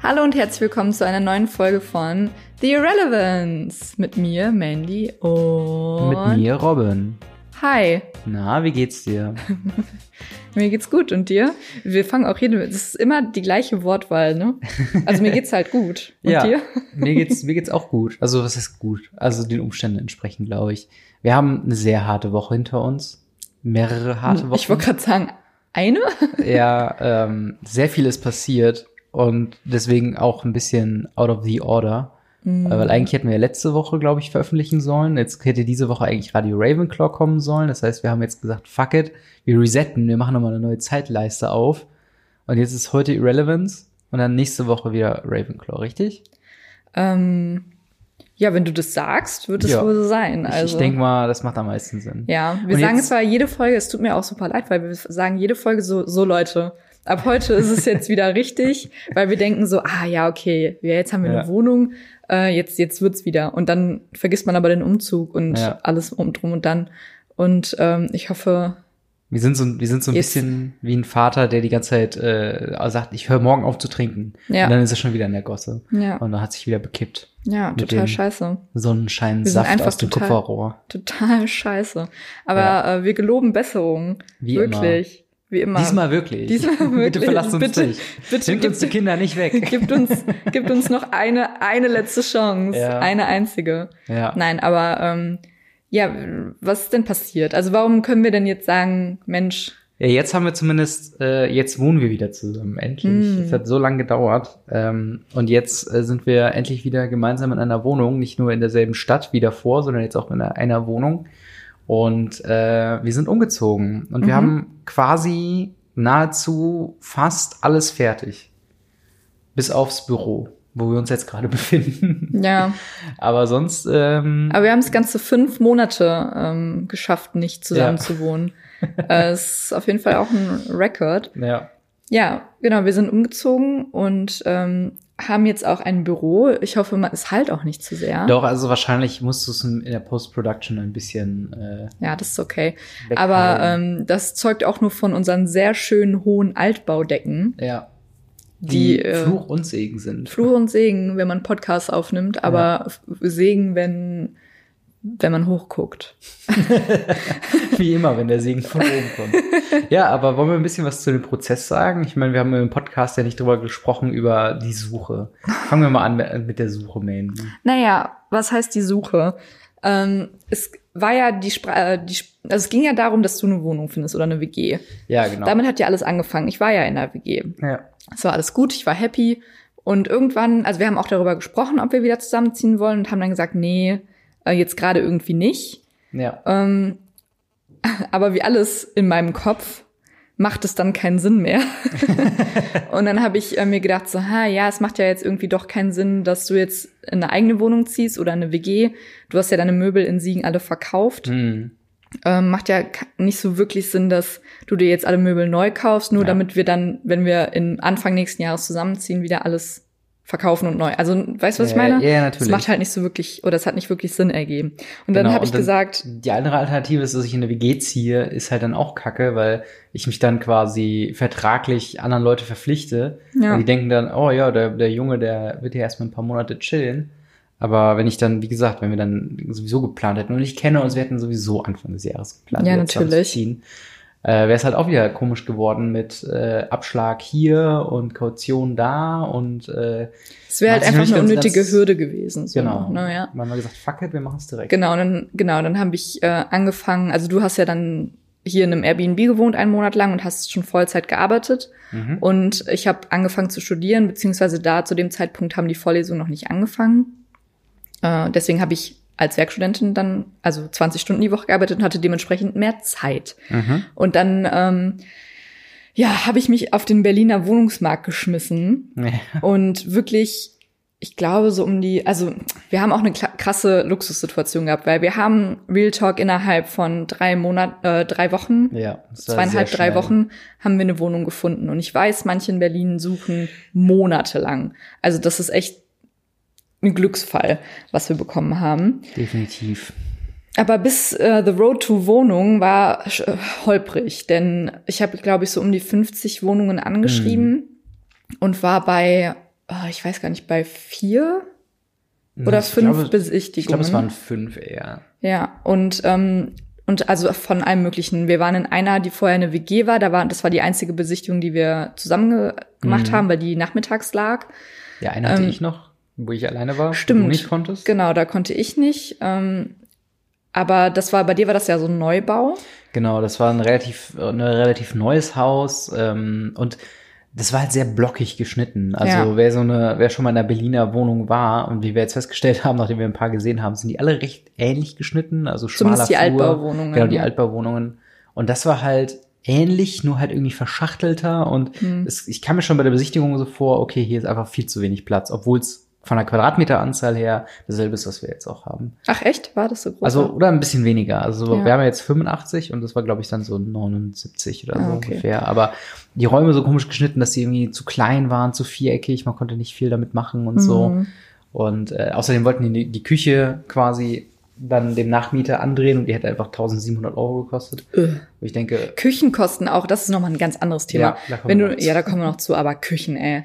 Hallo und herzlich willkommen zu einer neuen Folge von The Irrelevance mit mir, Mandy und Mit mir, Robin. Hi, Na, wie geht's dir? mir geht's gut und dir? Wir fangen auch hier, das ist immer die gleiche Wortwahl, ne? Also mir geht's halt gut. Und ja, dir? mir geht's, mir geht's auch gut. Also, was ist gut? Also, den Umständen entsprechend, glaube ich. Wir haben eine sehr harte Woche hinter uns. Mehrere harte Wochen. Ich wollte gerade sagen, eine? ja, ähm, sehr viel ist passiert und deswegen auch ein bisschen out of the order. Mhm. Weil eigentlich hätten wir letzte Woche, glaube ich, veröffentlichen sollen. Jetzt hätte diese Woche eigentlich Radio Ravenclaw kommen sollen. Das heißt, wir haben jetzt gesagt, fuck it, wir resetten, wir machen nochmal eine neue Zeitleiste auf. Und jetzt ist heute Irrelevance und dann nächste Woche wieder Ravenclaw, richtig? Ähm, ja, wenn du das sagst, wird es Ja. wohl so sein. Ich- Also, Ich denke mal, das macht am meisten Sinn. ja, wir Und sagen jetzt- zwar jede Folge, es tut mir auch super leid, weil wir sagen jede Folge so, so Leute, ab heute ist es jetzt wieder richtig, weil wir denken so, ah ja, okay, ja, jetzt haben wir Ja. eine Wohnung, äh, jetzt, jetzt wird's wieder. Und dann vergisst man aber den Umzug und Ja. alles um drum und dann. Und ähm, ich hoffe, Wir sind so, wir sind so ein Jetzt- bisschen wie ein Vater, der die ganze Zeit äh, sagt, ich höre morgen auf zu trinken. Ja. Und dann ist er schon wieder in der Gosse. ja, Und dann hat sich wieder bekippt. ja, total scheiße. Sonnenscheinsaft aus dem total- Kupferrohr. Total scheiße. Aber Ja. äh, wir geloben Besserung. Wie Wirklich. Wie immer. Diesmal wirklich. Diesmal wirklich. Bitte verlasst uns Bitte- nicht. bitte Nimmt uns die Kinder nicht weg. gibt uns, gibt uns noch eine, eine letzte Chance. Ja. Eine einzige. ja. Nein, aber ähm, ja, was ist denn passiert? Also warum können wir denn jetzt sagen, Mensch, ja, jetzt haben wir zumindest, äh, jetzt wohnen wir wieder zusammen, endlich. Mm. Es hat so lange gedauert. Ähm, und jetzt äh, sind wir endlich wieder gemeinsam in einer Wohnung, nicht nur in derselben Stadt wie davor, sondern jetzt auch in einer, einer Wohnung. Und äh, wir sind umgezogen. Und wir Mhm. haben quasi nahezu fast alles fertig. Bis aufs Büro, wo wir uns jetzt gerade befinden. ja, Aber sonst, ähm, aber wir haben es ganze fünf Monate ähm, geschafft, nicht zusammen Ja. zu wohnen. äh, ist auf jeden Fall auch ein Rekord. ja. Ja, genau, wir sind umgezogen und ähm, haben jetzt auch ein Büro. Ich hoffe, man, es halt auch nicht zu sehr. Doch, also wahrscheinlich musst du es in der Post-Production ein bisschen äh, Ja, das ist okay. wegheilen. Aber ähm, das zeugt auch nur von unseren sehr schönen hohen Altbaudecken. ja. die, Die, äh, Fluch und Segen sind. Fluch und Segen, wenn man Podcasts aufnimmt, aber F- Segen, wenn, wenn man hochguckt. Wie immer, wenn der Segen von oben kommt. ja, aber wollen wir ein bisschen was zu dem Prozess sagen? Ich meine, wir haben im Podcast ja nicht drüber gesprochen, über die Suche. Fangen wir mal an mit, der Suche, Mandy. Naja, was heißt die Suche? Ähm, es war ja die, Spra äh, die also es ging ja darum, dass du eine Wohnung findest oder eine WG. Ja, genau. Damit hat ja alles angefangen. Ich war ja in der WG. ja. Es war alles gut, ich war happy. Und irgendwann, also wir haben auch darüber gesprochen, ob wir wieder zusammenziehen wollen und haben dann gesagt, nee, äh, jetzt gerade irgendwie nicht. ja. Ähm, aber wie alles in meinem Kopf macht es dann keinen Sinn mehr. und dann habe ich äh, mir gedacht, so, ha, ja, es macht ja jetzt irgendwie doch keinen Sinn, dass du jetzt in eine eigene Wohnung ziehst oder eine WG. Du hast ja deine Möbel in Siegen alle verkauft. Hm. Ähm, macht ja nicht so wirklich Sinn, dass du dir jetzt alle Möbel neu kaufst, nur Ja. damit wir dann, wenn wir in Anfang nächsten Jahres zusammenziehen, wieder alles verkaufen und neu. Also, weißt du, was ich Ja, meine? ja, ja, Das natürlich. macht halt nicht so wirklich, oder es hat nicht wirklich Sinn ergeben. Und dann Genau, habe ich dann- gesagt, Die andere Alternative ist, dass ich in eine WG ziehe, ist halt dann auch kacke, weil ich mich dann quasi vertraglich anderen Leute verpflichte. Ja. Und die denken dann, oh ja, der, der Junge, der wird hier erstmal ein paar Monate chillen. Aber wenn ich dann, wie gesagt, wenn wir dann sowieso geplant hätten und ich kenne uns, wir hätten sowieso Anfang des Jahres geplant, Ja, natürlich. zusammenzuziehen, äh, wäre es halt auch wieder komisch geworden mit äh, Abschlag hier und Kaution da und äh, es wäre halt einfach eine unnötige ganz- Hürde gewesen. So, genau. Ne, ja. Man hat gesagt, fuck it, wir machen es direkt. Genau, dann, genau, dann habe ich äh, angefangen, also du hast ja dann hier in einem Airbnb gewohnt, einen Monat lang und hast schon Vollzeit gearbeitet. Mhm. Und ich habe angefangen zu studieren, beziehungsweise da zu dem Zeitpunkt haben die Vorlesungen noch nicht angefangen. Äh, deswegen habe ich als Werkstudentin dann, also 20 Stunden die Woche gearbeitet und hatte dementsprechend mehr Zeit. Mhm. Und dann, ähm, ja, habe ich mich auf den Berliner Wohnungsmarkt geschmissen Ja. und wirklich, ich glaube so um die, also wir haben auch eine krasse Luxussituation gehabt, weil wir haben Real Talk innerhalb von drei Monat, äh, drei Wochen, Ja, zweieinhalb, drei. Wochen haben wir eine Wohnung gefunden. Und ich weiß, manche in Berlin suchen monatelang. Also das ist echt ein Glücksfall, was wir bekommen haben. Definitiv. Aber bis äh, The Road to Wohnung war äh, holprig, denn ich habe, glaube ich, so um die 50 Wohnungen angeschrieben und war bei oh, ich weiß gar nicht, bei vier oder Ich fünf glaube- Besichtigungen. Ich glaube, es waren fünf eher. Ja, und, ähm, und also von allem möglichen. Wir waren in einer, die vorher eine WG war, da war, das war die einzige Besichtigung, die wir zusammen ge gemacht Mhm. haben, weil die nachmittags lag. Ja, eine hatte Ähm, ich noch, wo ich alleine war. Stimmt. Du nicht konntest. Genau, da konnte ich nicht. Ähm, aber das war, bei dir war das ja so ein Neubau. Genau, das war ein relativ, ein relativ neues Haus ähm, und das war halt sehr blockig geschnitten. Also Ja. wer so eine, wer schon mal in einer Berliner Wohnung war und wie wir jetzt festgestellt haben, nachdem wir ein paar gesehen haben, sind die alle recht ähnlich geschnitten. Also schmaler Zumindest die Flur. Altbauwohnungen, Genau, die. Altbauwohnungen. Und das war halt ähnlich, nur halt irgendwie verschachtelter und Hm. es, ich kam mir schon bei der Besichtigung so vor, okay, hier ist einfach viel zu wenig Platz, obwohl es von der Quadratmeteranzahl her dasselbe ist, was wir jetzt auch haben. Ach echt? War das so groß? Also, oder ein bisschen weniger. Also, Ja. wir haben ja jetzt 85 und das war, glaube ich, dann so 79 oder so Ah, okay. ungefähr. Aber die Räume so komisch geschnitten, dass sie irgendwie zu klein waren, zu viereckig, man konnte nicht viel damit machen und so. Mhm. Und äh, außerdem wollten die die Küche quasi dann dem Nachmieter andrehen und die hätte einfach 1700 Euro gekostet. Wo ich denke, Küchenkosten auch, das ist nochmal ein ganz anderes Thema. Ja, da kommen Wenn wir du, noch zu. ja, da kommen wir noch zu, aber Küchen, ey.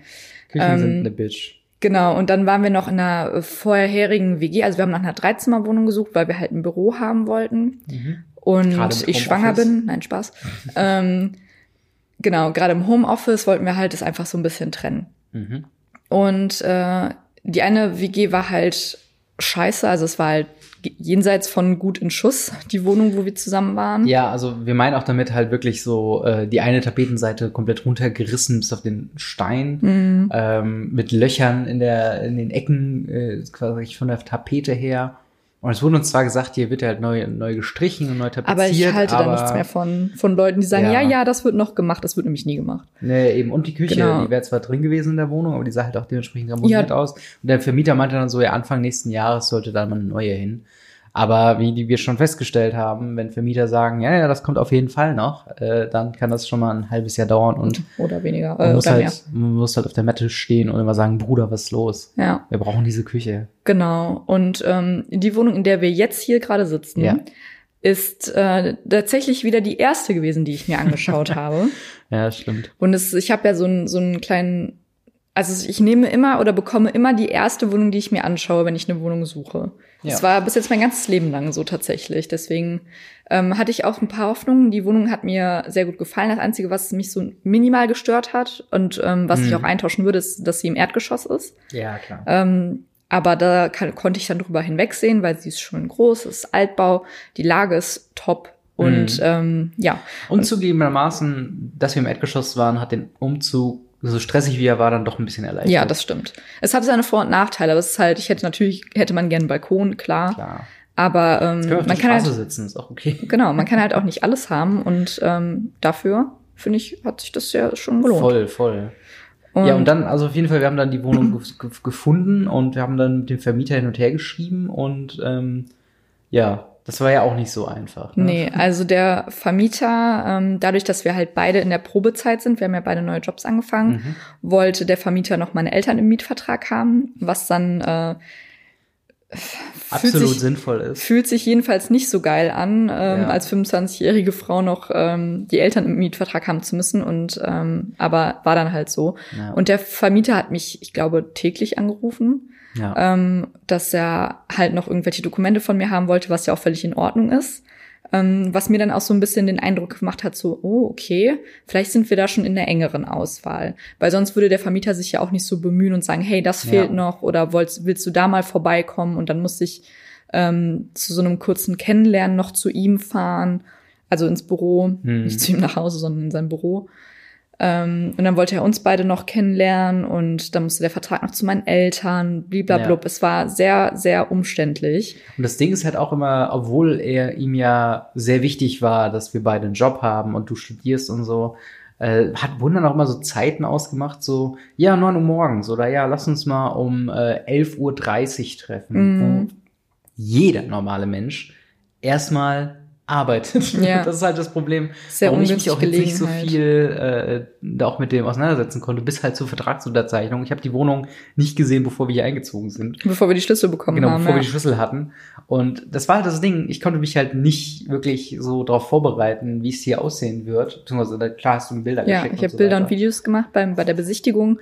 Küchen Ähm, sind eine Bitch. Genau, und dann waren wir noch in einer vorherigen WG, also wir haben nach einer Dreizimmerwohnung gesucht, weil wir halt ein Büro haben wollten. Und Gerade mit ich schwanger bin, nein, Spaß. ähm, genau, gerade im Homeoffice wollten wir halt das einfach so ein bisschen trennen. Mhm. Und äh, die eine WG war halt scheiße, also es war halt jenseits von gut in Schuss, die Wohnung, wo wir zusammen waren. Ja, also wir meinen auch damit halt wirklich so äh, die eine Tapetenseite komplett runtergerissen bis auf den Stein. Mhm. ähm, mit Löchern in der in den Ecken äh, quasi von der Tapete her. Und es wurde uns zwar gesagt, hier wird ja halt neu neu gestrichen und neu tapeziert, Aber ich halte aber, da nichts mehr von, von Leuten, die sagen, Ja. ja. ja, das wird noch gemacht, das wird nämlich nie gemacht. Nee, eben und die Küche, Genau. die wäre zwar drin gewesen in der Wohnung, aber die sah halt auch dementsprechend ramoniert Ja. aus. Und der Vermieter meinte dann so, ja, Anfang nächsten Jahres sollte da mal eine neue hin. Aber wie die wir schon festgestellt haben, wenn Vermieter sagen, ja, ja, das kommt auf jeden Fall noch, äh, dann kann das schon mal ein halbes Jahr dauern und Oder weniger, man, äh, muss oder mehr. halt, man muss halt auf der Matte stehen und immer sagen, Bruder, was ist los? Ja, Wir brauchen diese Küche. genau. Und ähm, die Wohnung, in der wir jetzt hier gerade sitzen, Ja. ist äh, tatsächlich wieder die erste gewesen, die ich mir angeschaut habe. Ja, stimmt. Und es, ich habe ja so einen so einen kleinen, also ich nehme immer oder bekomme immer die erste Wohnung, die ich mir anschaue, wenn ich eine Wohnung suche. Ja. Das war bis jetzt mein ganzes Leben lang so tatsächlich. Deswegen ähm, hatte ich auch ein paar Hoffnungen. Die Wohnung hat mir sehr gut gefallen. Das Einzige, was mich so minimal gestört hat und ähm, was ich Mhm. auch eintauschen würde, ist, dass sie im Erdgeschoss ist. Ja, klar. Ähm, aber da kann, konnte ich dann drüber hinwegsehen, weil sie ist schon groß, es ist Altbau, die Lage ist top. Und Mhm. ähm, ja, Und zugegebenermaßen, dass wir im Erdgeschoss waren, hat den Umzug, so stressig wie er war, dann doch ein bisschen erleichtert. Ja, das stimmt. Es hat seine Vor- und Nachteile, aber es ist halt, ich hätte natürlich, hätte man gerne einen Balkon, klar. Klar. Aber ähm, man kann Straße halt, sitzen, ist auch okay. genau, man kann halt auch nicht alles haben und ähm, dafür, finde ich, hat sich das ja schon gelohnt. Voll, voll. ja, und dann, also auf jeden Fall, wir haben dann die Wohnung gef- gef- gefunden und wir haben dann mit dem Vermieter hin und her geschrieben und ähm, ja, das war ja auch nicht so einfach. Ne? Nee, also der Vermieter, ähm, dadurch, dass wir halt beide in der Probezeit sind, wir haben ja beide neue Jobs angefangen, Mhm. wollte der Vermieter noch meine Eltern im Mietvertrag haben, was dann äh, Absolut sich, sinnvoll ist. fühlt sich jedenfalls nicht so geil an, ähm, Ja. als 25-jährige Frau noch ähm, die Eltern im Mietvertrag haben zu müssen. Und ähm, aber war dann halt so. Ja. Und der Vermieter hat mich, ich glaube, täglich angerufen, Ja. ähm, dass er halt noch irgendwelche Dokumente von mir haben wollte, was ja auch völlig in Ordnung ist. Ähm, was mir dann auch so ein bisschen den Eindruck gemacht hat, so, oh, okay, vielleicht sind wir da schon in der engeren Auswahl. Weil sonst würde der Vermieter sich ja auch nicht so bemühen und sagen, hey, das Ja. fehlt noch oder willst, willst du da mal vorbeikommen? Und dann musste ich ähm, zu so einem kurzen Kennenlernen noch zu ihm fahren, also ins Büro, Hm. nicht zu ihm nach Hause, sondern in sein Büro. Ähm, und dann wollte er uns beide noch kennenlernen und dann musste der Vertrag noch zu meinen Eltern, bliblablub. Ja. Es war sehr, sehr umständlich. Und das Ding ist halt auch immer, obwohl er ihm ja sehr wichtig war, dass wir beide einen Job haben und du studierst und so, äh, hat dann auch immer so Zeiten ausgemacht, so, ja, 9 Uhr morgens oder ja, lass uns mal um äh, 11.30 Uhr treffen, Mhm. wo jeder normale Mensch erstmal arbeitet. Ja. Das ist halt das Problem, Sehr warum ich mich auch jetzt nicht so viel äh, da auch mit dem auseinandersetzen konnte, bis halt zur Vertragsunterzeichnung. Ich habe die Wohnung nicht gesehen, bevor wir hier eingezogen sind. Bevor wir die Schlüssel bekommen Genau, haben. bevor ja. wir die Schlüssel hatten. Und das war halt das Ding. Ich konnte mich halt nicht wirklich so darauf vorbereiten, wie es hier aussehen wird. Beziehungsweise, klar hast du mir Bilder Ja, geschickt. ich habe so Bilder weiter. und Videos gemacht beim, bei der Besichtigung.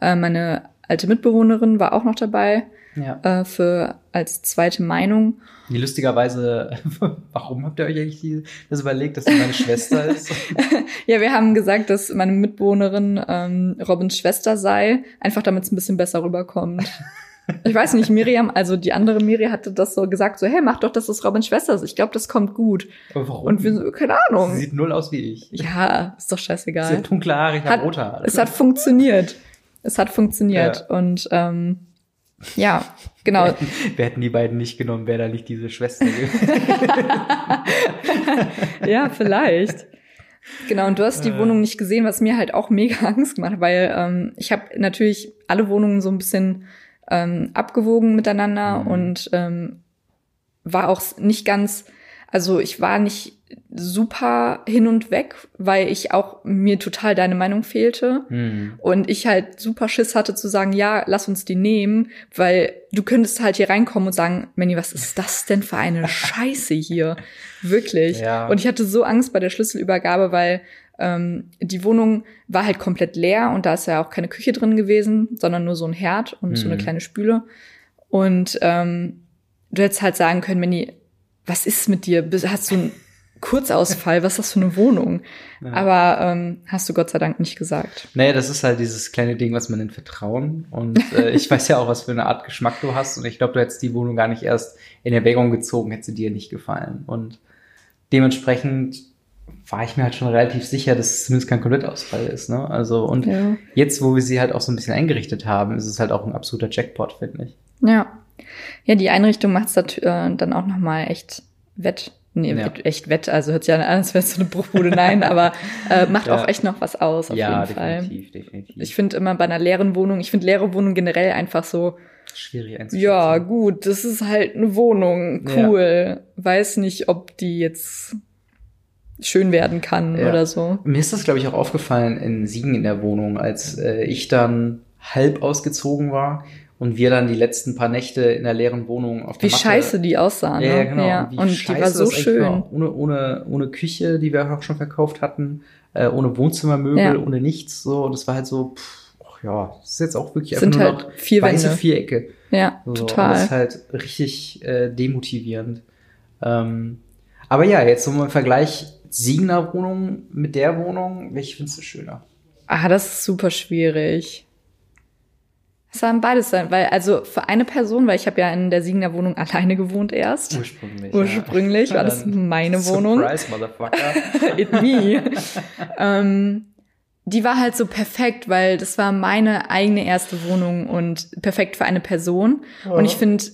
Äh, meine alte Mitbewohnerin war auch noch dabei Ja. äh, für als zweite Meinung. Lustigerweise, warum habt ihr euch eigentlich das überlegt, dass sie meine Schwester ist? Ja, wir haben gesagt, dass meine Mitbewohnerin ähm, Robins Schwester sei, einfach damit es ein bisschen besser rüberkommt. Ich weiß nicht, Miriam, also die andere Miri hatte das so gesagt, so, hey, mach doch, dass es Robins Schwester ist. Ich glaube, das kommt gut. Aber warum? Und wir so, keine sie Ahnung. sieht null aus wie ich. Ja, ist doch Sie scheißegal. hat dunkle Haare, ich habe rote Haare. Es hat funktioniert. Es hat funktioniert. Und ähm, ja, genau. Wir hätten, wir hätten die beiden nicht genommen, wäre da nicht diese Schwester gewesen. ja, vielleicht. Genau, und du hast die Äh. Wohnung nicht gesehen, was mir halt auch mega Angst gemacht, hat, weil ähm, ich habe natürlich alle Wohnungen so ein bisschen ähm, abgewogen miteinander Mhm. und ähm, war auch nicht ganz, also ich war nicht super hin und weg, weil ich auch mir total deine Meinung fehlte. Hm. Und ich halt super Schiss hatte zu sagen, ja, lass uns die nehmen, weil du könntest halt hier reinkommen und sagen, Manny, was ist das denn für eine Scheiße hier? Wirklich. Ja. Und ich hatte so Angst bei der Schlüsselübergabe, weil ähm, die Wohnung war halt komplett leer und da ist ja auch keine Küche drin gewesen, sondern nur so ein Herd und so eine Mhm. kleine Spüle. Und ähm, du hättest halt sagen können, Manny, was ist mit dir? Hast du einen Kurzausfall? Was ist das für eine Wohnung? Ja. Aber ähm, hast du Gott sei Dank nicht gesagt. Naja, das ist halt dieses kleine Ding, was man nennt Vertrauen. Und äh, ich weiß ja auch, was für eine Art Geschmack du hast. Und ich glaube, du hättest die Wohnung gar nicht erst in Erwägung gezogen, hätte sie dir nicht gefallen. Und dementsprechend war ich mir halt schon relativ sicher, dass es zumindest kein Komplettausfall ist. Ne? Also, und Ja. jetzt, wo wir sie halt auch so ein bisschen eingerichtet haben, ist es halt auch ein absoluter Jackpot, finde ich. Ja. Ja, die Einrichtung macht es äh, dann auch noch mal echt wett. Nee, Ja. echt wett. Also hört sich an, als wäre es so eine Bruchbude. Nein, aber äh, macht Ja. auch echt noch was aus, auf ja, jeden Fall. definitiv, definitiv. Ich finde immer bei einer leeren Wohnung, ich finde leere Wohnungen generell einfach so, Schwierig einzuschätzen. ja, gut, das ist halt eine Wohnung, Ja. cool. Weiß nicht, ob die jetzt schön werden kann Ja. oder so. Mir ist das, glaube ich, auch aufgefallen in Siegen in der Wohnung, als äh, ich dann halb ausgezogen war und wir dann die letzten paar Nächte in der leeren Wohnung auf der Wie Matte scheiße die aussah, ne? Ja, ja, genau. Ja. Wie Und die war so schön. war. Ohne, ohne, ohne Küche, die wir auch schon verkauft hatten, äh, ohne Wohnzimmermöbel, Ja. ohne nichts. So, und das war halt so, pff, ach ja, das ist jetzt auch wirklich Sind einfach nur halt noch vier weiße Wände. Vierecke. Ja, So, total. Und das ist halt richtig äh, demotivierend. Ähm, aber ja, jetzt so mal im Vergleich Siegener Wohnung mit der Wohnung, welche findest du schöner? Ah, das ist super schwierig. Es sollen beides sein, weil also für eine Person, weil ich habe ja in der Siegener Wohnung alleine gewohnt erst. Ursprünglich. Ursprünglich war das meine Wohnung. Surprise, Motherfucker. It me. ähm, die war halt so perfekt, weil das war meine eigene erste Wohnung und perfekt für eine Person. Und ich finde,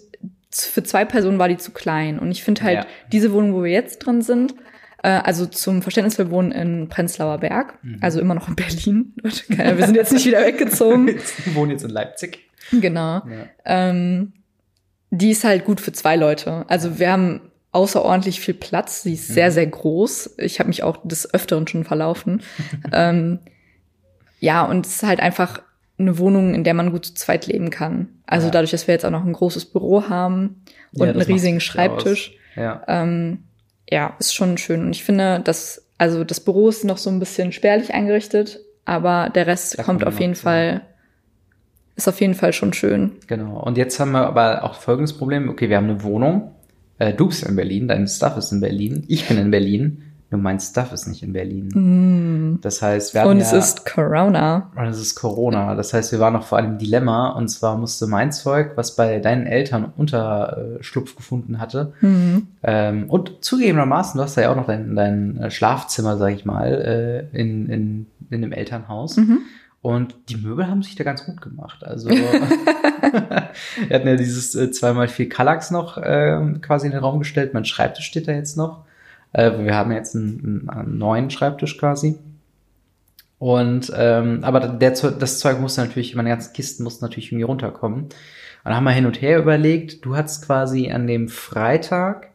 für zwei Personen war die zu klein. Und ich finde halt, Ja. diese Wohnung, wo wir jetzt drin sind, also zum Verständnis, wir wohnen in Prenzlauer Berg, Mhm. also immer noch in Berlin. wir sind jetzt nicht wieder weggezogen. Wir wohnen jetzt in Leipzig. Genau. Ja. Ähm, die ist halt gut für zwei Leute. Also wir haben außerordentlich viel Platz. Sie ist sehr, sehr groß. Ich habe mich auch des Öfteren schon verlaufen. ähm, ja, und es ist halt einfach eine Wohnung, in der man gut zu zweit leben kann. Also Ja. dadurch, dass wir jetzt auch noch ein großes Büro haben und Ja, einen riesigen Schreibtisch. Ja. Ähm, ja, ist schon schön. Und ich finde, dass, also das Büro ist noch so ein bisschen spärlich eingerichtet, aber der Rest Da kommt auf jeden zu. Fall, ist auf jeden Fall schon schön. Genau. Und jetzt haben wir aber auch folgendes Problem. Okay, wir haben eine Wohnung. Äh, du bist in Berlin, dein Stuff ist in Berlin. Ich bin in Berlin. Nur mein Stuff ist nicht in Berlin. Das heißt, wir hatten Mm. Und ja, es ist Corona. und es ist Corona. Das heißt, wir waren noch vor einem Dilemma. Und zwar musste mein Zeug, was bei deinen Eltern Unterschlupf gefunden hatte, Mhm. ähm, und zugegebenermaßen, du hast da ja auch noch dein, dein äh, Schlafzimmer, sag ich mal, äh, in, in, in dem Elternhaus. Mhm. Und die Möbel haben sich da ganz gut gemacht. Also wir hatten ja dieses äh, 2x4 Kallax noch ähm, quasi in den Raum gestellt. Mein Schreibtisch steht da jetzt noch. Äh, wir haben jetzt einen, einen neuen Schreibtisch quasi. Und ähm, aber der, das Zeug musste natürlich, meine ganzen Kisten mussten natürlich irgendwie runterkommen. Und dann haben wir hin und her überlegt. Du hast quasi an dem Freitag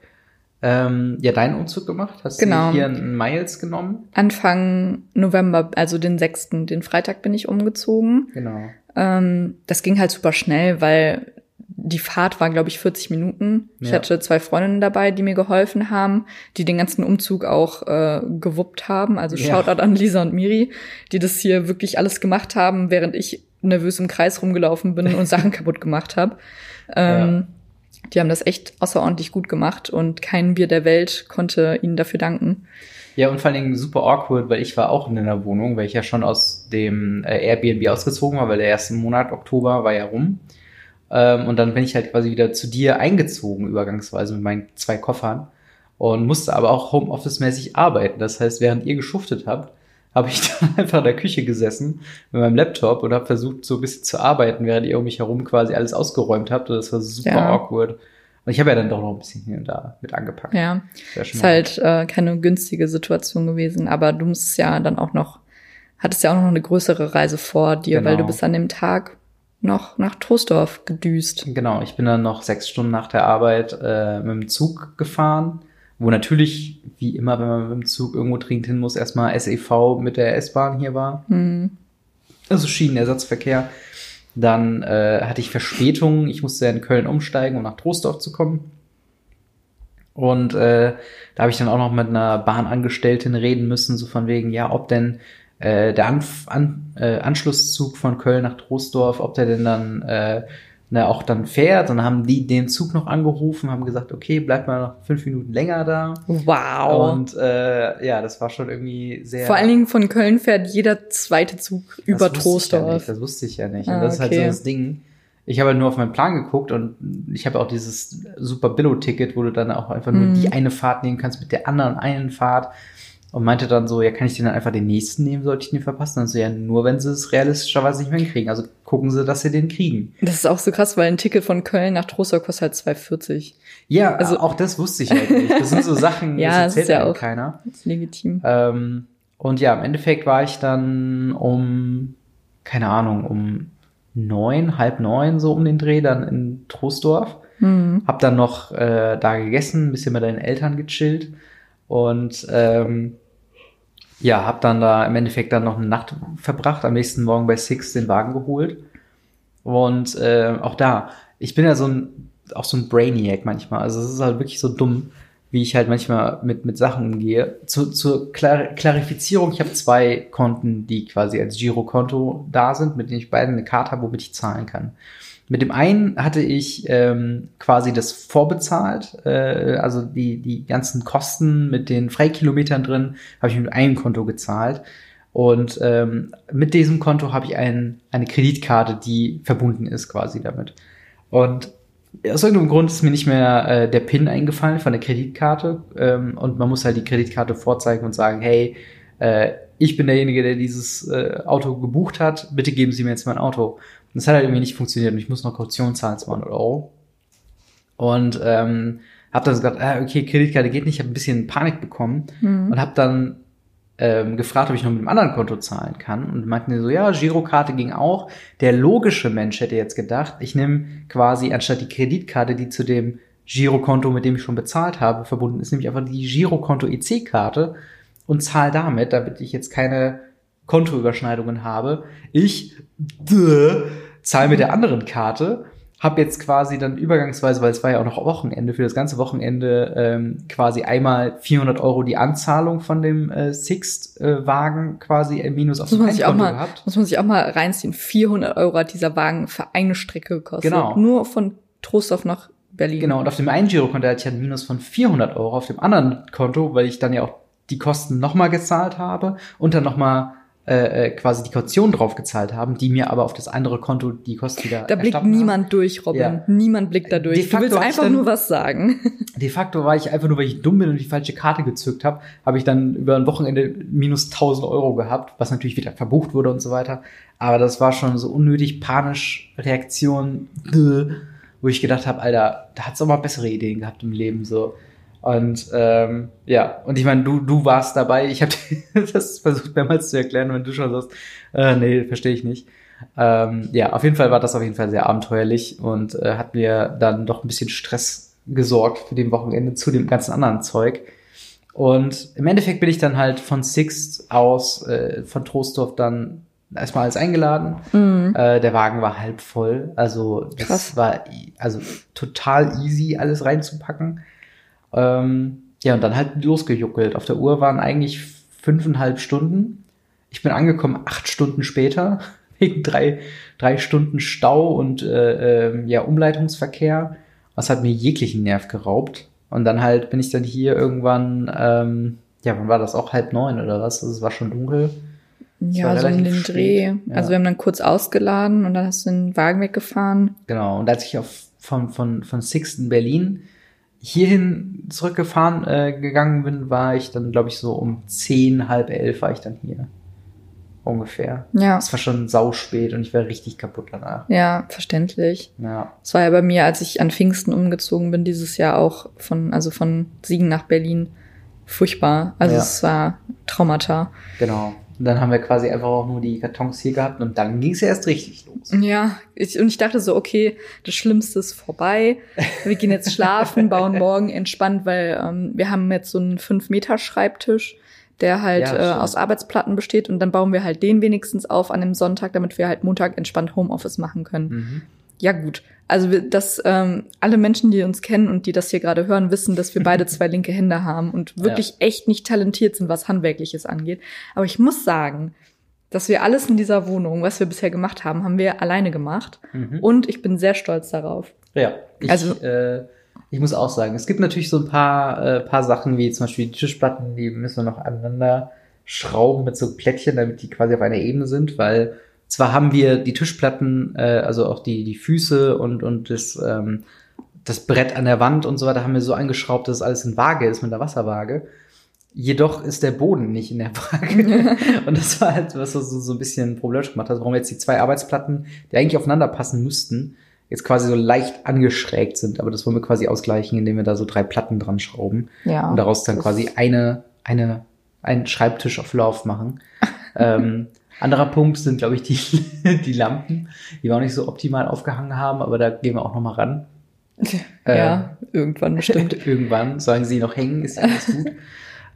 ähm, ja deinen Umzug gemacht, hast Genau. hier einen Miles genommen. Anfang November, also den 6., den Freitag bin ich umgezogen. Genau. Ähm, das ging halt super schnell, weil die Fahrt war, glaube ich, 40 Minuten. Ich Ja. hatte zwei Freundinnen dabei, die mir geholfen haben, die den ganzen Umzug auch äh, gewuppt haben. Also Ja. Shoutout an Lisa und Miri, die das hier wirklich alles gemacht haben, während ich nervös im Kreis rumgelaufen bin und Sachen kaputt gemacht habe. Ähm, ja. Die haben das echt außerordentlich gut gemacht und kein Bier der Welt konnte ihnen dafür danken. Ja, und vor allen Dingen super awkward, weil ich war auch in einer Wohnung, weil ich ja schon aus dem äh, Airbnb ausgezogen war, weil der erste Monat Oktober war ja rum. Ähm, und dann bin ich halt quasi wieder zu dir eingezogen, übergangsweise mit meinen zwei Koffern. Und musste aber auch Homeoffice-mäßig arbeiten. Das heißt, während ihr geschuftet habt, habe ich dann einfach in der Küche gesessen mit meinem Laptop und habe versucht, so ein bisschen zu arbeiten, während ihr um mich herum quasi alles ausgeräumt habt. Und das war super ja. awkward. Und ich habe ja dann doch noch ein bisschen hier und da mit angepackt. Ja, ist halt äh, keine günstige Situation gewesen, aber du musst ja dann auch noch, hattest ja auch noch eine größere Reise vor dir, genau. weil du genau. bist an dem Tag noch nach Troisdorf gedüst. Genau, ich bin dann noch sechs Stunden nach der Arbeit äh, mit dem Zug gefahren, wo natürlich, wie immer, wenn man mit dem Zug irgendwo dringend hin muss, erstmal SEV mit der S-Bahn hier war. Mhm. Also Schienenersatzverkehr. Dann äh, hatte ich Verspätung. Ich musste in Köln umsteigen, um nach Troisdorf zu kommen. Und äh, da habe ich dann auch noch mit einer Bahnangestellten reden müssen, so von wegen, ja, ob denn äh, der Anf an, äh, Anschlusszug von Köln nach Troisdorf, ob der denn dann äh, ne, auch dann fährt. Und dann haben die den Zug noch angerufen, haben gesagt, okay, bleibt mal noch fünf Minuten länger da. Wow. Und äh, ja, das war schon irgendwie sehr. Vor allen Dingen von Köln fährt jeder zweite Zug über Troisdorf. Ja das wusste ich ja nicht. Ah, und das ist halt so das Ding. Ich habe halt nur auf meinen Plan geguckt und ich habe auch dieses super Billo-Ticket, wo du dann auch einfach nur mm. die eine Fahrt nehmen kannst mit der anderen einen Fahrt und meinte dann so, ja, kann ich den dann einfach den nächsten nehmen, sollte ich den verpassen? Dann so, ja, nur wenn sie es realistischerweise nicht mehr hinkriegen. Also gucken sie, dass sie den kriegen. Das ist auch so krass, weil ein Ticket von Köln nach Trostor kostet halt 2,40. Ja, also auch das wusste ich halt nicht. Das sind so Sachen, ja, das erzählt ja auch keiner. Das ist legitim. Ähm, und ja, im Endeffekt war ich dann um, keine Ahnung, um neun, halb neun so um den Dreh dann in Troisdorf. Mhm. Hab dann noch äh, da gegessen, ein bisschen mit deinen Eltern gechillt und ähm, ja, habe dann da im Endeffekt dann noch eine Nacht verbracht, am nächsten Morgen bei Six den Wagen geholt. Und äh, auch da, ich bin ja so ein, auch so ein Brainiac manchmal. Also es ist halt wirklich so dumm, wie ich halt manchmal mit, mit Sachen umgehe. Zu, zur Klar Klarifizierung, ich habe zwei Konten, die quasi als Girokonto da sind, mit denen ich beide eine Karte habe, womit ich zahlen kann. Mit dem einen hatte ich ähm, quasi das vorbezahlt, äh, also die, die ganzen Kosten mit den Freikilometern drin, habe ich mit einem Konto gezahlt. Und ähm, mit diesem Konto habe ich ein, eine Kreditkarte, die verbunden ist quasi damit. Und aus irgendeinem Grund ist mir nicht mehr äh, der PIN eingefallen von der Kreditkarte. Ähm, und man muss halt die Kreditkarte vorzeigen und sagen, hey, äh, ich bin derjenige, der dieses äh, Auto gebucht hat, bitte geben Sie mir jetzt mein Auto. Und das hat halt irgendwie nicht funktioniert und ich muss noch Kaution zahlen, 200 Euro. Und ähm, habe dann gesagt, ah, okay, Kreditkarte geht nicht, habe ein bisschen Panik bekommen mhm. und habe dann ähm, gefragt, ob ich noch mit einem anderen Konto zahlen kann. Und meinten die so, ja, Girokarte ging auch. Der logische Mensch hätte jetzt gedacht, ich nehme quasi anstatt die Kreditkarte, die zu dem Girokonto, mit dem ich schon bezahlt habe, verbunden ist, nämlich einfach die Girokonto EC-Karte und zahle damit, damit ich jetzt keine Kontoüberschneidungen habe. Ich zahle mit der anderen Karte, habe jetzt quasi dann übergangsweise, weil es war ja auch noch Wochenende, für das ganze Wochenende ähm, quasi einmal 400 Euro die Anzahlung von dem äh, Sixt-Wagen äh, quasi im Minus auf dem Konto gehabt. Muss man sich auch mal reinziehen. 400 Euro hat dieser Wagen für eine Strecke gekostet. Genau. Nur von Trostorf nach Berlin. Genau, und auf dem einen Girokonto hatte ich ein Minus von 400 Euro, auf dem anderen Konto, weil ich dann ja auch die Kosten nochmal gezahlt habe und dann nochmal äh, äh, quasi die Kaution drauf gezahlt haben, die mir aber auf das andere Konto die Kosten wieder Da blickt niemand haben. durch, Robin. Ja. Niemand blickt da durch. Du willst einfach dann, nur was sagen. De facto war ich einfach nur, weil ich dumm bin und die falsche Karte gezückt habe, habe ich dann über ein Wochenende minus 1000 Euro gehabt, was natürlich wieder verbucht wurde und so weiter. Aber das war schon so unnötig panisch Reaktion, wo ich gedacht habe, Alter, da hat's auch mal bessere Ideen gehabt im Leben so. Und ähm, ja, und ich meine, du, du warst dabei. Ich habe das versucht mehrmals zu erklären, wenn du schon sagst, äh, nee, verstehe ich nicht. Ähm, ja, auf jeden Fall war das auf jeden Fall sehr abenteuerlich und äh, hat mir dann doch ein bisschen Stress gesorgt für den Wochenende zu dem ganzen anderen Zeug. Und im Endeffekt bin ich dann halt von Sixt aus, äh, von Trostorf dann erstmal alles eingeladen. Mhm. Äh, der Wagen war halb voll. Also das Krass. war also total easy, alles reinzupacken. Ähm, ja, und dann halt losgejuckelt. Auf der Uhr waren eigentlich fünfeinhalb Stunden. Ich bin angekommen acht Stunden später, wegen drei, drei Stunden Stau und äh, äh, ja, Umleitungsverkehr. Was hat mir jeglichen Nerv geraubt. Und dann halt bin ich dann hier irgendwann, ähm, ja, wann war das auch halb neun oder was? Also es war schon dunkel. Es Ja, so um relativ den spät, Dreh. ja. Also wir haben dann kurz ausgeladen und dann hast du den Wagen weggefahren. Genau. Und als ich auf, von, von, von Sixten Berlin hierhin zurückgefahren äh, gegangen bin, war ich dann, glaube ich, so um zehn, halb elf war ich dann hier. Ungefähr. Ja, Es war schon sauspät und ich war richtig kaputt danach. ja, verständlich. Ja. Es war ja bei mir, als ich an Pfingsten umgezogen bin, dieses Jahr auch von, also von Siegen nach Berlin, furchtbar. Also Ja. es war Traumata. Genau. Und dann haben wir quasi einfach auch nur die Kartons hier gehabt und dann ging es ja erst richtig los. Ja, ich, und ich dachte so, okay, das Schlimmste ist vorbei. Wir gehen jetzt schlafen, bauen morgen entspannt, weil ähm, wir haben jetzt so einen 5-Meter-Schreibtisch, der halt Ja, äh, aus Arbeitsplatten besteht und dann bauen wir halt den wenigstens auf an dem Sonntag, damit wir halt Montag entspannt Homeoffice machen können. Mhm. Ja, gut. Also wir, dass ähm, alle Menschen, die uns kennen und die das hier gerade hören, wissen, dass wir beide zwei linke Hände haben und wirklich echt nicht talentiert sind, was Handwerkliches angeht. Aber ich muss sagen, dass wir alles in dieser Wohnung, was wir bisher gemacht haben, haben wir alleine gemacht. Mhm. Und ich bin sehr stolz darauf. Ja, ich, Also- äh, ich muss auch sagen, es gibt natürlich so ein paar, äh, paar Sachen, wie zum Beispiel die Tischplatten, die müssen wir noch aneinander schrauben mit so Plättchen, damit die quasi auf einer Ebene sind, weil zwar haben wir die Tischplatten, äh, also auch die, die Füße und, und das, ähm, das Brett an der Wand und so weiter haben wir so angeschraubt, dass es alles in Waage ist mit der Wasserwaage. Jedoch ist der Boden nicht in der Waage. und das war halt, was so, so ein bisschen problematisch gemacht hat, warum jetzt die zwei Arbeitsplatten, die eigentlich aufeinander passen müssten, jetzt quasi so leicht angeschrägt sind. Aber das wollen wir quasi ausgleichen, indem wir da so drei Platten dran schrauben Ja. und daraus dann quasi eine, eine, einen Schreibtisch auf Lauf machen. ähm, anderer Punkt sind, glaube ich, die, die Lampen, die wir auch nicht so optimal aufgehangen haben, aber da gehen wir auch noch mal ran. Ja, irgendwann bestimmt. Irgendwann, solange sie noch hängen, ist ja alles gut.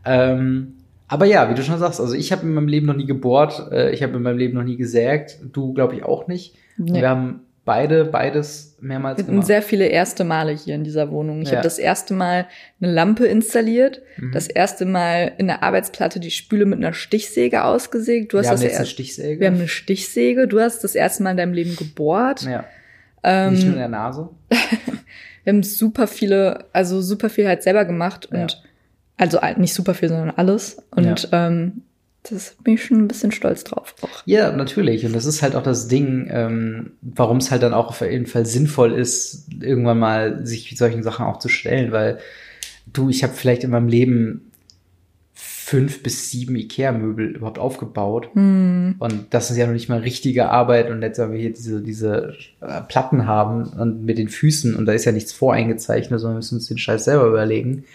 ähm, aber ja, wie du schon sagst, also ich habe in meinem Leben noch nie gebohrt, äh, ich habe in meinem Leben noch nie gesägt, du glaube ich auch nicht. Nee. Wir haben beide beides mehrmals Wir hatten gemacht. sehr viele erste Male hier in dieser Wohnung. Ich Ja. habe das erste Mal eine Lampe installiert, Mhm. das erste Mal in der Arbeitsplatte die Spüle mit einer Stichsäge ausgesägt. Du hast wir haben das jetzt eine Stichsäge. wir haben eine Stichsäge. Du hast das erste Mal in deinem Leben gebohrt. ja, Ähm, nicht nur in der Nase. Wir haben super viele, also super viel halt selber gemacht und Ja. also nicht super viel, sondern alles. Und ähm, das bin ich schon ein bisschen stolz drauf. Auch. Ja, natürlich. Und das ist halt auch das Ding, ähm, warum es halt dann auch auf jeden Fall sinnvoll ist, irgendwann mal sich solchen Sachen auch zu stellen, weil du, ich habe vielleicht in meinem Leben fünf bis sieben Ikea-Möbel überhaupt aufgebaut. Hm. Und das ist ja noch nicht mal richtige Arbeit. Und jetzt, wenn wir hier diese, diese äh, Platten haben und mit den Füßen und da ist ja nichts voreingezeichnet, sondern wir müssen uns den Scheiß selber überlegen.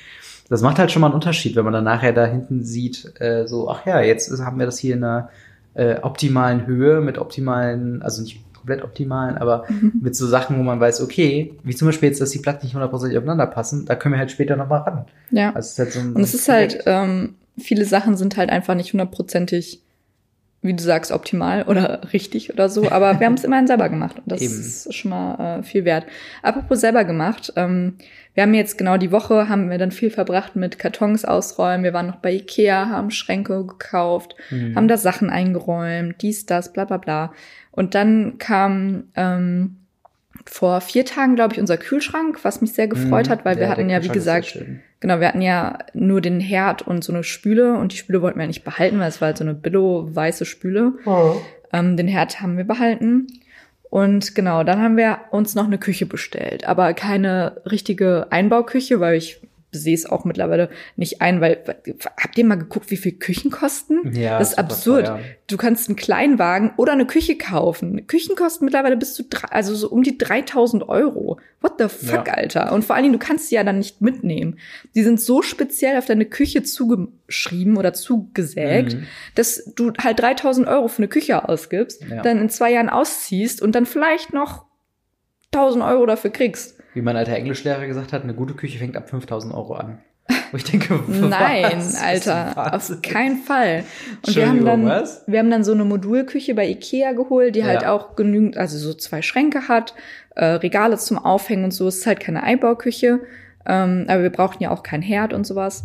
Das macht halt schon mal einen Unterschied, wenn man dann nachher da hinten sieht, äh, so, ach ja, jetzt ist, haben wir das hier in einer äh, optimalen Höhe mit optimalen, also nicht komplett optimalen, aber mit so Sachen, wo man weiß, okay, wie zum Beispiel jetzt, dass die Platten nicht hundertprozentig aufeinander passen, da können wir halt später nochmal ran. Ja. Also es ist halt so ein, Und es ist halt, ähm, viele Sachen sind halt einfach nicht hundertprozentig, wie du sagst, optimal oder richtig oder so. Aber wir haben es immerhin selber gemacht. Und das Eben. ist schon mal äh, viel wert. Apropos selber gemacht, ähm, wir haben jetzt genau die Woche, haben wir dann viel verbracht mit Kartons ausräumen. Wir waren noch bei Ikea, haben Schränke gekauft, Mhm. haben da Sachen eingeräumt, dies, das, bla bla bla. Und dann kam ähm, vor vier Tagen, glaube ich, unser Kühlschrank, was mich sehr gefreut Mhm. hat, weil wir Der- hatten der ja, wie gesagt. Genau, wir hatten ja nur den Herd und so eine Spüle und die Spüle wollten wir nicht behalten, weil es war halt so eine billo-weiße Spüle. Ähm, den Herd haben wir behalten. Und genau, dann haben wir uns noch eine Küche bestellt, aber keine richtige Einbauküche, weil ich sehe es auch mittlerweile nicht ein, weil habt ihr mal geguckt, wie viel Küchen kosten? Ja, das ist absurd. teuer. Du kannst einen Kleinwagen oder eine Küche kaufen. Küchen kosten mittlerweile bis zu drei, also so um die 3000 Euro. What the fuck, Ja. Alter? Und vor allen Dingen, du kannst sie ja dann nicht mitnehmen. Die sind so speziell auf deine Küche zugeschrieben oder zugesägt, Mhm. dass du halt 3000 Euro für eine Küche ausgibst, Ja. dann in zwei Jahren ausziehst und dann vielleicht noch 1000 Euro dafür kriegst. Wie mein alter Englischlehrer gesagt hat, eine gute Küche fängt ab 5000 Euro an. Wo ich denke, Nein, was? Ist Alter, auf keinen Fall. Und wir haben dann, was? wir haben dann so eine Modulküche bei Ikea geholt, die halt Ja. auch genügend, also so zwei Schränke hat, äh, Regale zum Aufhängen und so. Es ist halt keine Einbauküche, ähm, aber wir brauchten ja auch keinen Herd und sowas.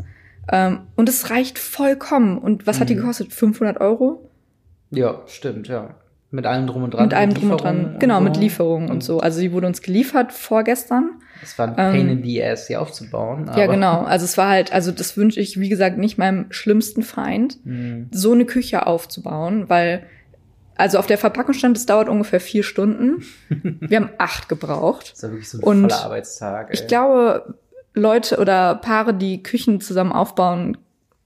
Ähm, und es reicht vollkommen. Und was hat die Mhm. gekostet? 500 Euro? Ja, stimmt, ja. Mit allem drum und dran. Mit allem drum und dran. Genau, und mit so. Lieferung und so. Also die wurde uns geliefert vorgestern. Es war ein Pain Ähm, in the Ass, sie aufzubauen. Ja, genau. Also es war halt, also das wünsche ich, wie gesagt, nicht meinem schlimmsten Feind, Mhm. so eine Küche aufzubauen, weil, also auf der Verpackung stand, es dauert ungefähr vier Stunden. Wir haben acht gebraucht. Das war wirklich so ein Und voller Arbeitstag. Ich ey. glaube, Leute oder Paare, die Küchen zusammen aufbauen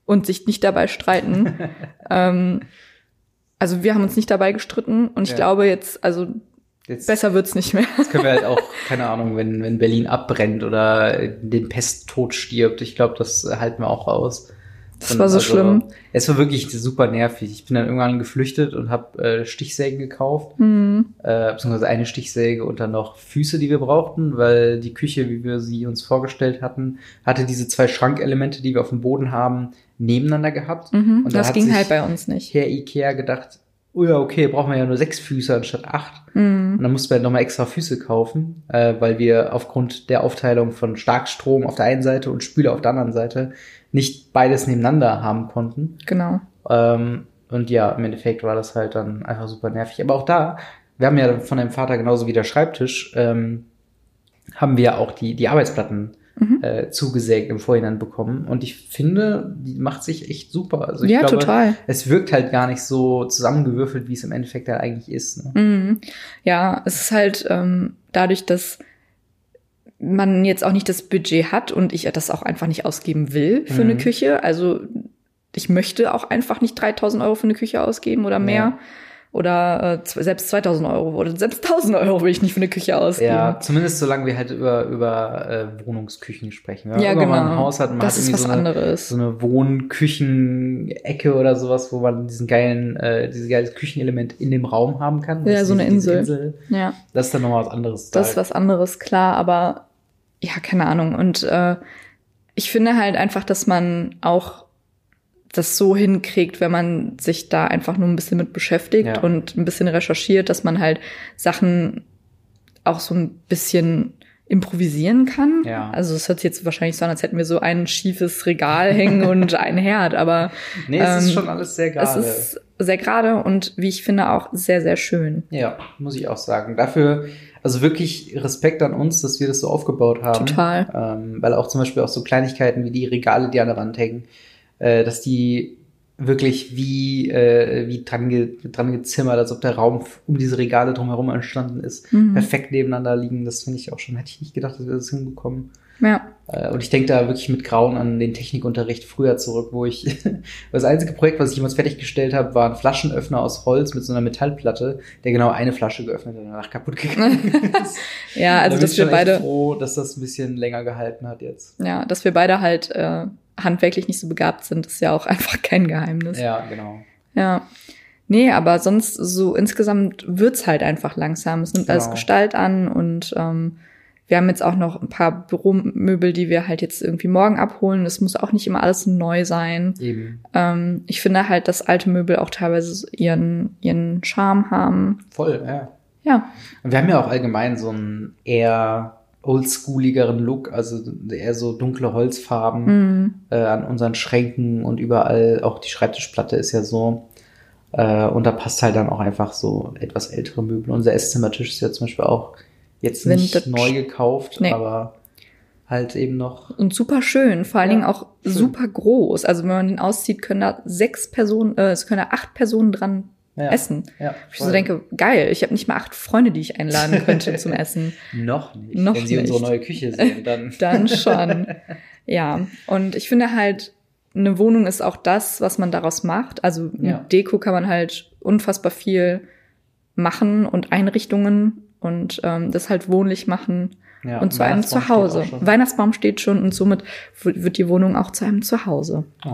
und sich nicht dabei streiten, ähm, also wir haben uns nicht dabei gestritten und ich Ja. glaube jetzt, also Jetzt, besser wird's nicht mehr. jetzt können wir halt auch, keine Ahnung, wenn, wenn Berlin abbrennt oder den Pesttod stirbt, ich glaube, das halten wir auch aus. Das war so schlimm. Es war wirklich super nervig. Ich bin dann irgendwann geflüchtet und habe äh, Stichsägen gekauft, Hm. äh, beziehungsweise eine Stichsäge und dann noch Füße, die wir brauchten, weil die Küche, wie wir sie uns vorgestellt hatten, hatte diese zwei Schrankelemente, die wir auf dem Boden haben, nebeneinander gehabt. Mhm. Und da Das hat ging halt bei uns nicht. Herr Ikea gedacht, oh ja, okay, brauchen wir ja nur sechs Füße anstatt acht. Mhm. Und dann mussten wir nochmal extra Füße kaufen, äh, weil wir aufgrund der Aufteilung von Starkstrom auf der einen Seite und Spüle auf der anderen Seite nicht beides nebeneinander haben konnten. Genau. Ähm, und ja, im Endeffekt war das halt dann einfach super nervig. Aber auch da, wir haben ja von deinem Vater genauso wie der Schreibtisch, ähm, haben wir auch die, die Arbeitsplatten Mhm. äh, zugesägt im Vorhinein bekommen. Und ich finde, die macht sich echt super. Also ich ja, glaube, total. es wirkt halt gar nicht so zusammengewürfelt, wie es im Endeffekt halt eigentlich ist. Ne? Mhm. Ja, es ist halt ähm, dadurch, dass man jetzt auch nicht das Budget hat und ich das auch einfach nicht ausgeben will für eine Mhm. Küche. Also ich möchte auch einfach nicht 3000 Euro für eine Küche ausgeben oder mehr. Ja. Oder äh, selbst 2000 Euro oder selbst 1000 Euro will ich nicht für eine Küche ausgeben. Ja, zumindest solange wir halt über, über äh, Wohnungsküchen sprechen. Wenn man Ja, irgendwann genau. ein Haus hat und man das hat ist irgendwie was so eine, anderes. so eine Wohnküchen-Ecke oder sowas, wo man diesen geilen, äh, dieses geile Küchenelement in dem Raum haben kann. Ja, so eine diese Insel. ja. Das ist dann nochmal was anderes. Das ist was anderes, klar, aber ja, keine Ahnung. Und äh, ich finde halt einfach, dass man auch das so hinkriegt, wenn man sich da einfach nur ein bisschen mit beschäftigt Ja. und ein bisschen recherchiert, dass man halt Sachen auch so ein bisschen improvisieren kann. Ja. Also es hört sich jetzt wahrscheinlich so an, als hätten wir so ein schiefes Regal hängen und ein Herd, aber Nee, es ist ähm, schon alles sehr es gerade. ist sehr gerade und wie ich finde auch sehr, sehr schön. Ja, muss ich auch sagen. Dafür, also wirklich Respekt an uns, dass wir das so aufgebaut haben. Total. Ähm, weil auch zum Beispiel auch so Kleinigkeiten wie die Regale, die an der Wand hängen, äh, dass die wirklich wie, äh, wie dran, ge dran gezimmert, als ob der Raum um diese Regale drumherum entstanden ist, Mhm. perfekt nebeneinander liegen. Das finde ich auch schon, hätte ich nicht gedacht, dass wir das hinbekommen. Ja. Äh, Und ich denke da wirklich mit Grauen an den Technikunterricht früher zurück, wo ich das einzige Projekt, was ich jemals fertiggestellt habe, war ein Flaschenöffner aus Holz mit so einer Metallplatte, der genau eine Flasche geöffnet hat und danach kaputt gegangen ist. Ja, also da dass ich wir beide froh, dass das ein bisschen länger gehalten hat jetzt. Ja, dass wir beide halt äh, handwerklich nicht so begabt sind, ist ja auch einfach kein Geheimnis. Ja. Ja, genau. Nee, aber sonst so insgesamt wird's halt einfach langsam. Es nimmt alles Genau. Gestalt an und ähm, wir haben jetzt auch noch ein paar Büromöbel, die wir halt jetzt irgendwie morgen abholen. Das muss auch nicht immer alles neu sein. Eben. Ähm, ich finde halt, dass alte Möbel auch teilweise ihren, ihren Charme haben. Voll, ja. Ja, Und wir haben ja auch allgemein so einen eher oldschooligeren Look, also eher so dunkle Holzfarben mhm. äh, an unseren Schränken und überall, auch die Schreibtischplatte ist ja so. Äh, und da passt halt dann auch einfach so etwas ältere Möbel. Unser Esszimmertisch ist ja zum Beispiel auch jetzt nicht Vintage. neu gekauft, Nee. aber halt eben noch. und super schön, vor allen Ja, Dingen auch schön. super groß. Also wenn man den auszieht, können da sechs Personen, äh, es können da acht Personen dran Ja, essen. Ja, Ich so denke, geil, ich habe nicht mal acht Freunde, die ich einladen könnte zum Essen. noch nicht. Noch Wenn Sie nicht. unsere neue Küche sehen, dann. Dann schon. Ja, und ich finde halt, eine Wohnung ist auch das, was man daraus macht. Also mit Ja. Deko kann man halt unfassbar viel machen und Einrichtungen und ähm, das halt wohnlich machen Ja, und zu einem steht Zuhause. schon. Weihnachtsbaum steht schon und somit wird die Wohnung auch zu einem Zuhause. Oh,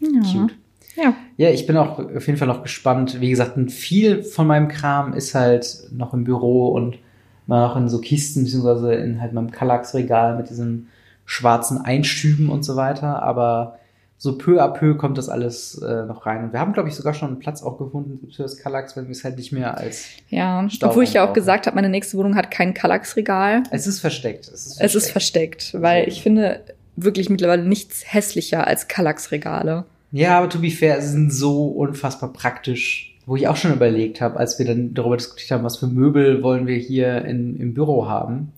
Ja. cute. Ja. Ja, ich bin auch auf jeden Fall noch gespannt. Wie gesagt, viel von meinem Kram ist halt noch im Büro und mal noch in so Kisten, beziehungsweise in halt meinem Kallax-Regal mit diesen schwarzen Einstüben und so weiter. Aber so peu à peu kommt das alles äh, noch rein. Und wir haben, glaube ich, sogar schon einen Platz auch gefunden für das Kallax, wenn wir es halt nicht mehr als. Ja, Stauraum obwohl ich ja auch gesagt habe, meine nächste Wohnung hat kein Kallax-Regal. Es ist versteckt. Es ist Es ist versteckt, weil ich finde wirklich mittlerweile nichts hässlicher als Kallax-Regale. Ja, aber to be fair, sie sind so unfassbar praktisch wo ich auch schon überlegt habe, als wir dann darüber diskutiert haben, was für Möbel wollen wir hier in, im Büro haben.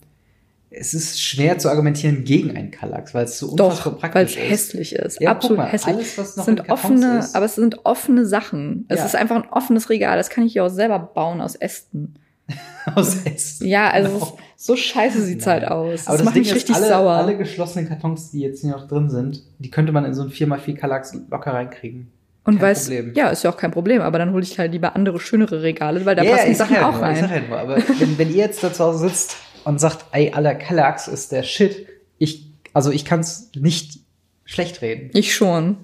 Es ist schwer zu argumentieren gegen einen Kallax, weil es so unfassbar Doch, weil es praktisch ist. hässlich ist. Ja, guck Absolut mal, hässlich. alles, was noch es sind offene, ist. aber es sind offene Sachen. Es Ja. ist einfach ein offenes Regal. Das kann ich ja auch selber bauen aus Ästen. Aus Essen. Ja, also Genau. so scheiße sieht's Nein. halt aus. Aber das, macht Ding mich ist, richtig alle, sauer. alle geschlossenen Kartons, die jetzt hier noch drin sind, die könnte man in so ein 4x4 Kallax locker reinkriegen. Und Problem. ja, ist ja auch kein Problem, aber dann hole ich halt lieber andere, schönere Regale, weil da passen die ich sag Sachen ja auch nur, Ich sag rein. ja nur, aber wenn, wenn ihr jetzt da zu Hause sitzt und sagt, ey, aller Kallax ist der Shit, ich, also ich kann es nicht schlecht reden. Ich schon.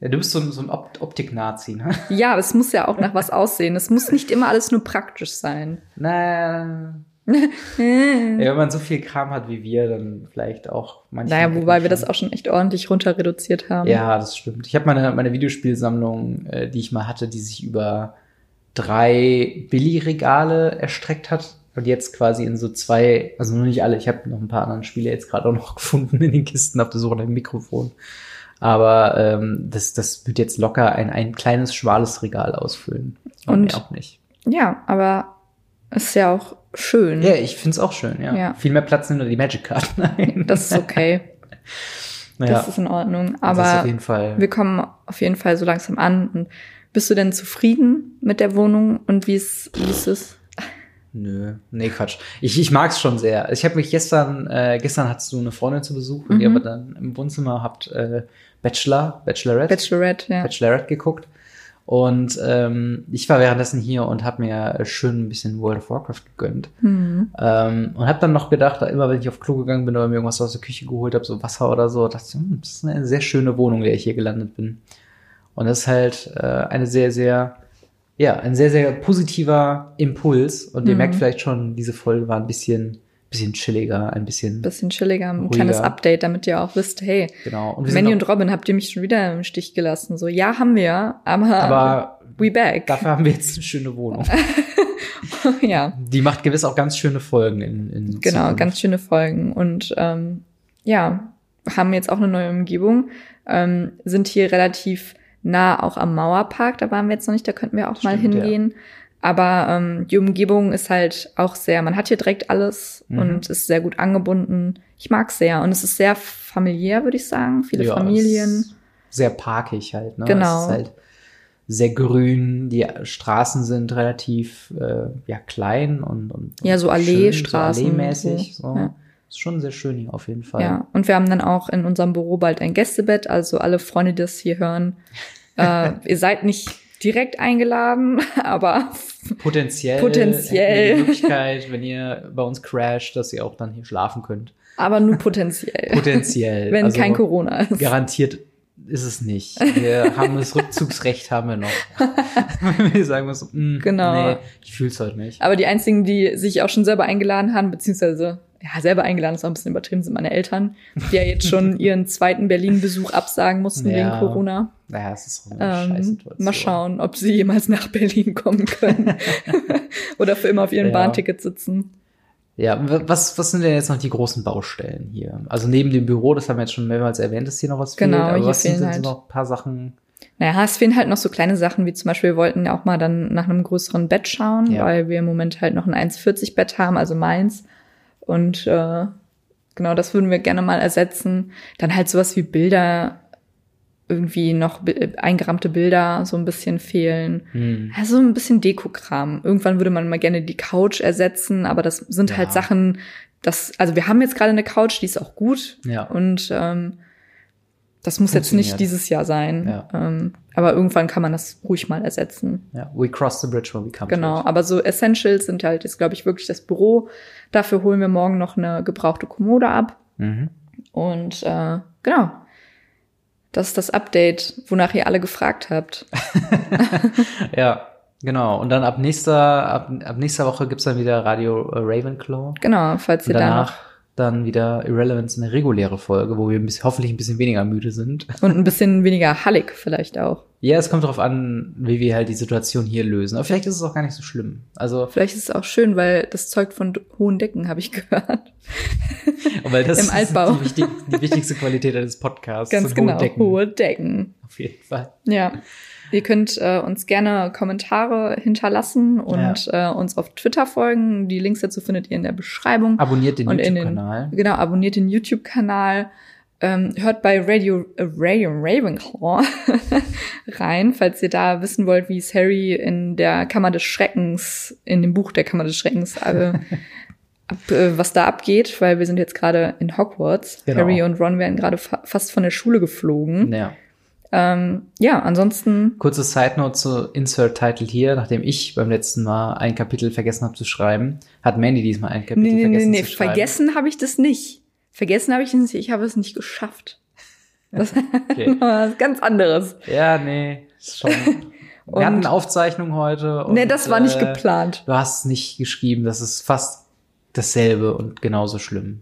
Ja, du bist so, ein- so ein Opt Optik-Nazi, ne? Ja, aber es muss ja auch nach was aussehen. Es muss nicht immer alles nur praktisch sein. Na, ja, wenn man so viel Kram hat wie wir, dann vielleicht auch manche. Naja, wobei wir das auch schon echt ordentlich runter reduziert haben. Ja, das stimmt. Ich habe meine, meine Videospielsammlung, äh, die ich mal hatte, die sich über drei Billigregale erstreckt hat. Und jetzt quasi in so zwei, also nur nicht alle, ich habe noch ein paar andere Spiele jetzt gerade auch noch gefunden in den Kisten auf der Suche nach dem Mikrofon. Aber ähm, das, das wird jetzt locker ein, ein kleines, schmales Regal ausfüllen. Und- mehr auch nicht. Ja, aber ist ja auch schön. Ja, ich find's auch schön, ja. Ja. Viel mehr Platz nehmen nur die Magic-Karten ein. Das ist okay. naja, Das ist in Ordnung. Aber wir kommen auf jeden Fall so langsam an. Und bist du denn zufrieden mit der Wohnung und wie es, wie es ist? Nö, nee, Quatsch. Ich, ich mag's schon sehr. Ich habe mich gestern, äh, gestern hattest du eine Freundin zu Besuch und ihr Mhm. aber dann im Wohnzimmer habt äh, Bachelor, Bachelorette, Bachelorette, ja. Bachelorette geguckt. Und ähm, ich war währenddessen hier und habe mir schön ein bisschen World of Warcraft gegönnt. Mhm. Ähm, und habe dann noch gedacht, immer wenn ich auf Klo gegangen bin oder mir irgendwas aus der Küche geholt habe, so Wasser oder so, dachte ich, hm, das ist eine sehr schöne Wohnung, in der ich hier gelandet bin. Und das ist halt äh, eine sehr, sehr, ja, ein sehr, sehr positiver Impuls. Und ihr Mhm. merkt vielleicht schon, diese Folge war ein bisschen, bisschen chilliger, ein bisschen, Bisschen chilliger, ein Ruhiger. kleines Update, damit ihr auch wisst, hey, genau. Und Manny und Robin, habt ihr mich schon wieder im Stich gelassen? So, ja, haben wir, aber, aber we back. dafür haben wir jetzt eine schöne Wohnung. ja, Die macht gewiss auch ganz schöne Folgen in, in genau, Zukunft. ganz schöne Folgen. Und ähm, ja, haben jetzt auch eine neue Umgebung, ähm, sind hier relativ nah auch am Mauerpark, da waren wir jetzt noch nicht, da könnten wir auch mal Stimmt, ja. hingehen. Aber ähm, die Umgebung ist halt auch sehr, man hat hier direkt alles Mhm. und ist sehr gut angebunden. Ich mag's sehr und es ist sehr familiär, würde ich sagen. Viele Ja, Familien. Sehr parkig halt, ne? Genau. Es ist halt sehr grün, die Straßen sind relativ äh, ja, klein und, und Ja, so Alleestraßen So allee-mäßig. so, So. ja. Ist schon sehr schön hier auf jeden Fall. Ja, und wir haben dann auch in unserem Büro bald ein Gästebett. Also alle Freunde, die das hier hören, äh, ihr seid nicht direkt eingeladen, aber Potenziell, Potenziell. die Möglichkeit, wenn ihr bei uns crasht, dass ihr auch dann hier schlafen könnt. aber nur potenziell, Potenziell. wenn also kein Corona ist. Garantiert ist es nicht. Wir haben das Rückzugsrecht haben wir noch. Wenn wir sagen müssen, mm, Genau. nee, ich fühl's heute nicht. Aber die einzigen, die sich auch schon selber eingeladen haben, beziehungsweise ja, selber eingeladen ist auch ein bisschen übertrieben, sind meine Eltern, die ja jetzt schon ihren zweiten Berlin-Besuch absagen mussten Ja. wegen Corona. Naja, es ist auch eine Ähm, mal schauen, ob sie jemals nach Berlin kommen können oder für immer auf ihren Ja. Bahnticket sitzen. Ja, was, was sind denn jetzt noch die großen Baustellen hier? Also neben dem Büro, das haben wir jetzt schon mehrmals erwähnt, dass hier noch was Genau, fehlt. Aber was sind halt- so noch ein paar Sachen? Naja, es fehlen halt noch so kleine Sachen, wie zum Beispiel, wir wollten ja auch mal dann nach einem größeren Bett schauen, Ja. weil wir im Moment halt noch ein 1,40 Bett haben, also meins. Und äh, genau, das würden wir gerne mal ersetzen. Dann halt sowas wie Bilder, irgendwie noch eingerahmte Bilder so ein bisschen fehlen. Hm. Also ein bisschen Dekokram. Irgendwann würde man mal gerne die Couch ersetzen, aber das sind Ja. halt Sachen, das, also wir haben jetzt gerade eine Couch, die ist auch gut. Ja. Und ähm, das muss jetzt nicht dieses Jahr sein. Ja. Ähm, aber irgendwann kann man das ruhig mal ersetzen. ja. We cross the bridge when we come Genau. Aber so Essentials sind halt jetzt, glaube ich, wirklich das Büro. Dafür holen wir morgen noch eine gebrauchte Kommode ab. Mhm. Und äh, genau. Das ist das Update, wonach ihr alle gefragt habt. Ja, genau. Und dann ab nächster, ab, ab nächster Woche gibt's dann wieder Radio äh, Ravenclaw. Genau, falls ihr da noch danach dann wieder Irrelevance, eine reguläre Folge, wo wir ein bisschen, hoffentlich ein bisschen weniger müde sind. und ein bisschen weniger hallig vielleicht auch. Ja, es kommt darauf an, wie wir halt die Situation hier lösen. Aber vielleicht ist es auch gar nicht so schlimm. Also, Vielleicht ist es auch schön, weil das zeugt von hohen Decken, habe ich gehört. weil das Im ist Altbau. Die, wichtig, die wichtigste Qualität eines Podcasts. Ganz genau, Hohe Decken. hohe Decken. Auf jeden Fall. Ja. Ihr könnt äh, uns gerne Kommentare hinterlassen und ja. äh, uns auf Twitter folgen. Die Links dazu findet ihr in der Beschreibung. Abonniert den YouTube-Kanal. Genau, abonniert den YouTube-Kanal. Ähm, hört bei Radio, äh, Radio Ravenclaw rein, falls ihr da wissen wollt, wie es Harry in der Kammer des Schreckens, in dem Buch der Kammer des Schreckens, äh, ab, äh, was da abgeht, weil wir sind jetzt gerade in Hogwarts. Genau. Harry und Ron werden gerade fa fast von der Schule geflogen. Ja. Ähm, ja, ansonsten. Kurze Side Note zu Insert Title hier. Nachdem ich beim letzten Mal ein Kapitel vergessen habe zu schreiben, hat Mandy diesmal ein Kapitel nee, vergessen nee, nee, zu schreiben. Vergessen habe ich das nicht. Vergessen habe ich es nicht. Ich habe es nicht geschafft. Das okay. ist was ganz anderes. Ja, nee, ist schon. Wir hatten eine Aufzeichnung heute. Und, nee, das war nicht äh, geplant. Du hast nicht geschrieben. Das ist fast dasselbe und genauso schlimm.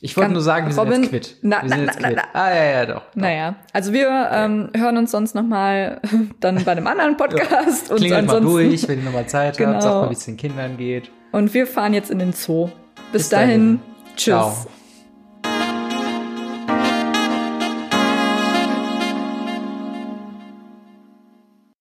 Ich wollte nur sagen, wir Robin, sind jetzt quitt. Na, wir sind na, jetzt na, quitt. Ah, ja, ja, doch. doch. Naja, also wir ähm, hören uns sonst noch mal dann bei einem anderen Podcast. ja. Klingelt und ansonsten, mal durch, wenn ihr noch mal Zeit genau. habt. Sagt mal, wie es den Kindern geht. Und wir fahren jetzt in den Zoo. Bis, Bis dahin. dahin. Tschüss. Ciao.